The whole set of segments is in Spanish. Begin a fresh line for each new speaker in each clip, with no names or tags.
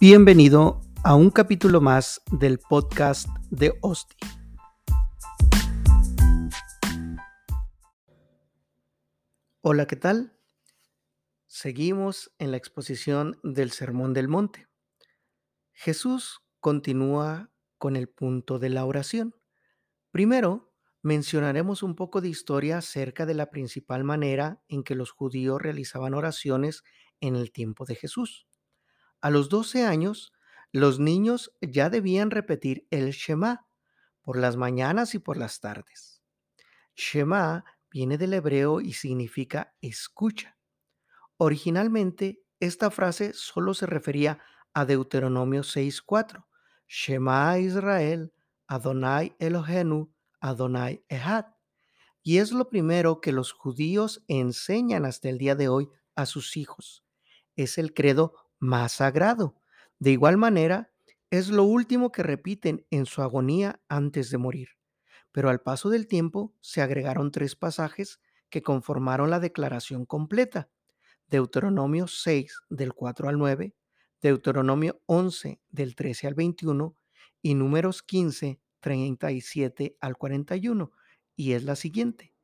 Bienvenido a un capítulo más del podcast de Osti. Hola, ¿qué tal? Seguimos en la exposición del Sermón del Monte. Jesús continúa con el punto de la oración. Primero, mencionaremos un poco de historia acerca de la principal manera en que los judíos realizaban oraciones en el tiempo de Jesús. A los 12 años, los niños ya debían repetir el Shema por las mañanas y por las tardes. Shema viene del hebreo y significa escucha. Originalmente, esta frase solo se refería a Deuteronomio 6:4. Shema Israel, Adonai Elohenu, Adonai Ehad. Y es lo primero que los judíos enseñan hasta el día de hoy a sus hijos. Es el credo más sagrado. De igual manera, es lo último que repiten en su agonía antes de morir. Pero al paso del tiempo se agregaron tres pasajes que conformaron la declaración completa. Deuteronomio 6 del 4 al 9, Deuteronomio 11 del 13 al 21 y números 15, 37 al 41. Y es la siguiente.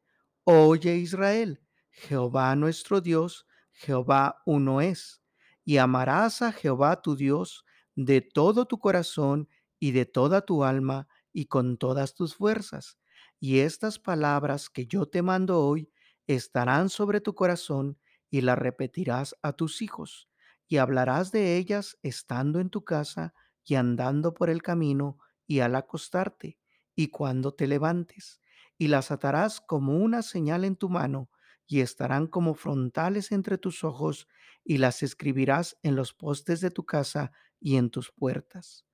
Oye Israel, Jehová nuestro Dios, Jehová uno es y amarás a Jehová tu Dios de todo tu corazón y de toda tu alma y con todas tus fuerzas. Y estas palabras que yo te mando hoy estarán sobre tu corazón y las repetirás a tus hijos y hablarás de ellas estando en tu casa y andando por el camino y al acostarte y cuando te levantes y las atarás como una señal en tu mano y estarán como frontales entre tus ojos, y las escribirás en los postes de tu casa y en tus puertas.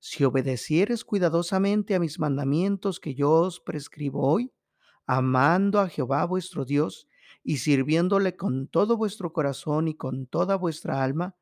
Si obedecieres cuidadosamente a mis mandamientos que yo os prescribo hoy, amando a Jehová vuestro Dios y sirviéndole con todo vuestro corazón y con toda vuestra alma,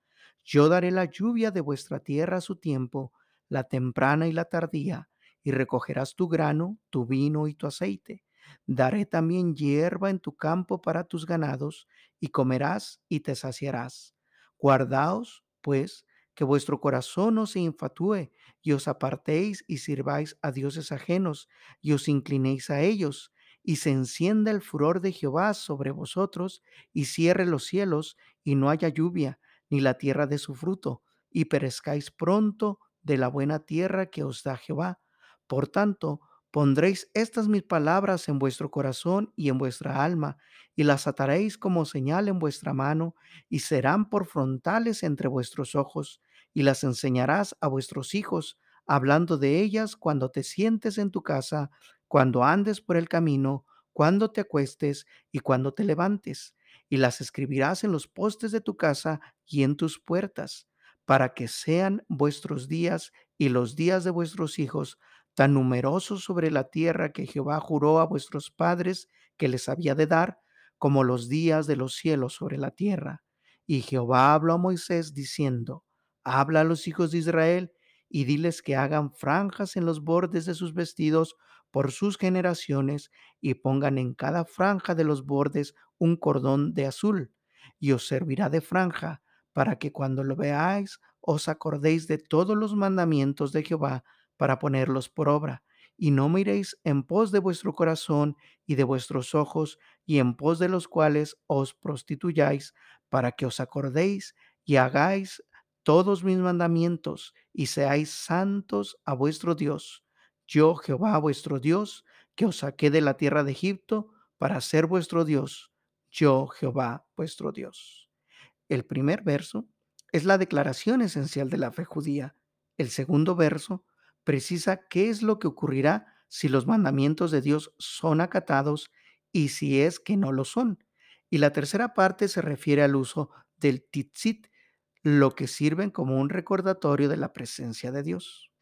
yo daré la lluvia de vuestra tierra a su tiempo, la temprana y la tardía, y recogerás tu grano, tu vino y tu aceite Daré también hierba en tu campo para tus ganados, y comerás y te saciarás. Guardaos, pues, que vuestro corazón no se infatúe, y os apartéis y sirváis a dioses ajenos, y os inclinéis a ellos, y se encienda el furor de Jehová sobre vosotros, y cierre los cielos, y no haya lluvia, ni la tierra de su fruto, y perezcáis pronto de la buena tierra que os da Jehová. Por tanto, Pondréis estas mis palabras en vuestro corazón y en vuestra alma, y las ataréis como señal en vuestra mano, y serán por frontales entre vuestros ojos, y las enseñarás a vuestros hijos, hablando de ellas cuando te sientes en tu casa, cuando andes por el camino, cuando te acuestes y cuando te levantes, y las escribirás en los postes de tu casa y en tus puertas, para que sean vuestros días y los días de vuestros hijos, tan numerosos sobre la tierra que Jehová juró a vuestros padres que les había de dar, como los días de los cielos sobre la tierra. Y Jehová habló a Moisés diciendo, Habla a los hijos de Israel y diles que hagan franjas en los bordes de sus vestidos por sus generaciones y pongan en cada franja de los bordes un cordón de azul, y os servirá de franja, para que cuando lo veáis os acordéis de todos los mandamientos de Jehová para ponerlos por obra, y no miréis en pos de vuestro corazón y de vuestros ojos, y en pos de los cuales os prostituyáis, para que os acordéis y hagáis todos mis mandamientos, y seáis santos a vuestro Dios. Yo, Jehová vuestro Dios, que os saqué de la tierra de Egipto, para ser vuestro Dios. Yo, Jehová vuestro Dios. El primer verso es la declaración esencial de la fe judía. El segundo verso precisa qué es lo que ocurrirá si los mandamientos de Dios son acatados y si es que no lo son. Y la tercera parte se refiere al uso del titzit, lo que sirven como un recordatorio de la presencia de Dios.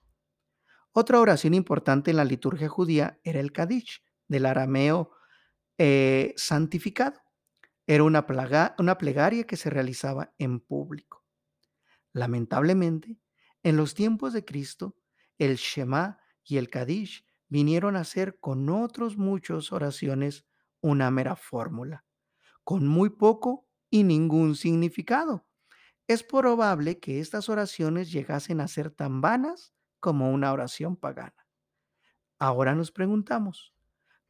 Otra oración importante en la liturgia judía era el Kadish, del arameo eh, santificado. Era una, una plegaria que se realizaba en público. Lamentablemente, en los tiempos de Cristo, el Shema y el Kadish vinieron a ser con otros muchos oraciones una mera fórmula, con muy poco y ningún significado. es probable que estas oraciones llegasen a ser tan vanas como una oración pagana. Ahora nos preguntamos,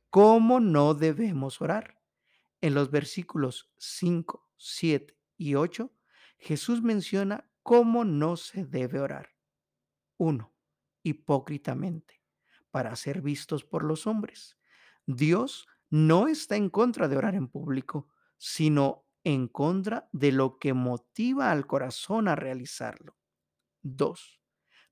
¿cómo no debemos orar? En los versículos 5, 7 y 8, Jesús menciona cómo no se debe orar. 1. Hipócritamente, para ser vistos por los hombres. Dios no está en contra de orar en público, sino en contra de lo que motiva al corazón a realizarlo. 2.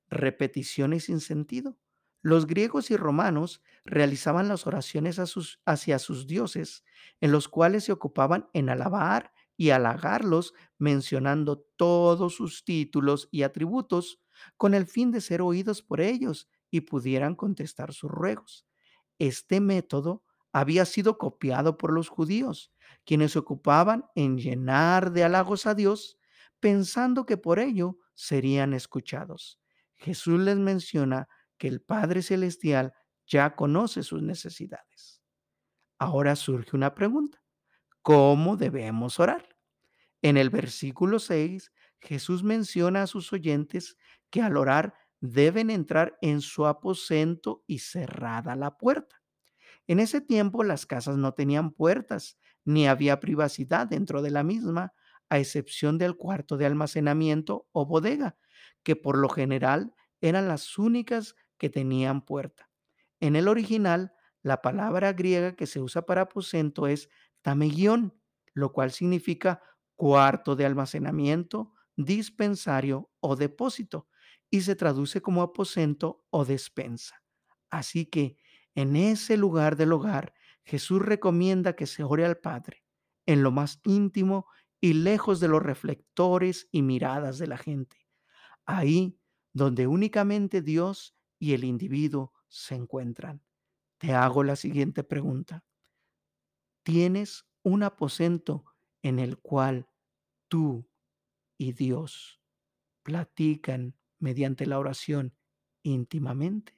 Repeticiones sin sentido. Los griegos y romanos realizaban las oraciones hacia sus dioses, en los cuales se ocupaban en alabar y halagarlos mencionando todos sus títulos y atributos con el fin de ser oídos por ellos y pudieran contestar sus ruegos. Este método había sido copiado por los judíos, quienes se ocupaban en llenar de halagos a Dios, pensando que por ello serían escuchados. Jesús les menciona que el Padre Celestial ya conoce sus necesidades. Ahora surge una pregunta. ¿Cómo debemos orar? En el versículo 6, Jesús menciona a sus oyentes que al orar deben entrar en su aposento y cerrada la puerta. En ese tiempo las casas no tenían puertas, ni había privacidad dentro de la misma, a excepción del cuarto de almacenamiento o bodega, que por lo general eran las únicas que tenían puerta. En el original, la palabra griega que se usa para aposento es tamegión, lo cual significa cuarto de almacenamiento, dispensario o depósito, y se traduce como aposento o despensa. Así que en ese lugar del hogar, Jesús recomienda que se ore al Padre, en lo más íntimo y lejos de los reflectores y miradas de la gente. Ahí donde únicamente Dios y el individuo se encuentran. Te hago la siguiente pregunta. ¿Tienes un aposento en el cual tú y Dios platican mediante la oración íntimamente?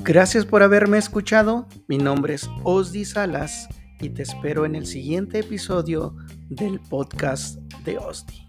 Gracias por haberme escuchado. Mi nombre es Osdi Salas y te espero en el siguiente episodio del podcast de Osdi.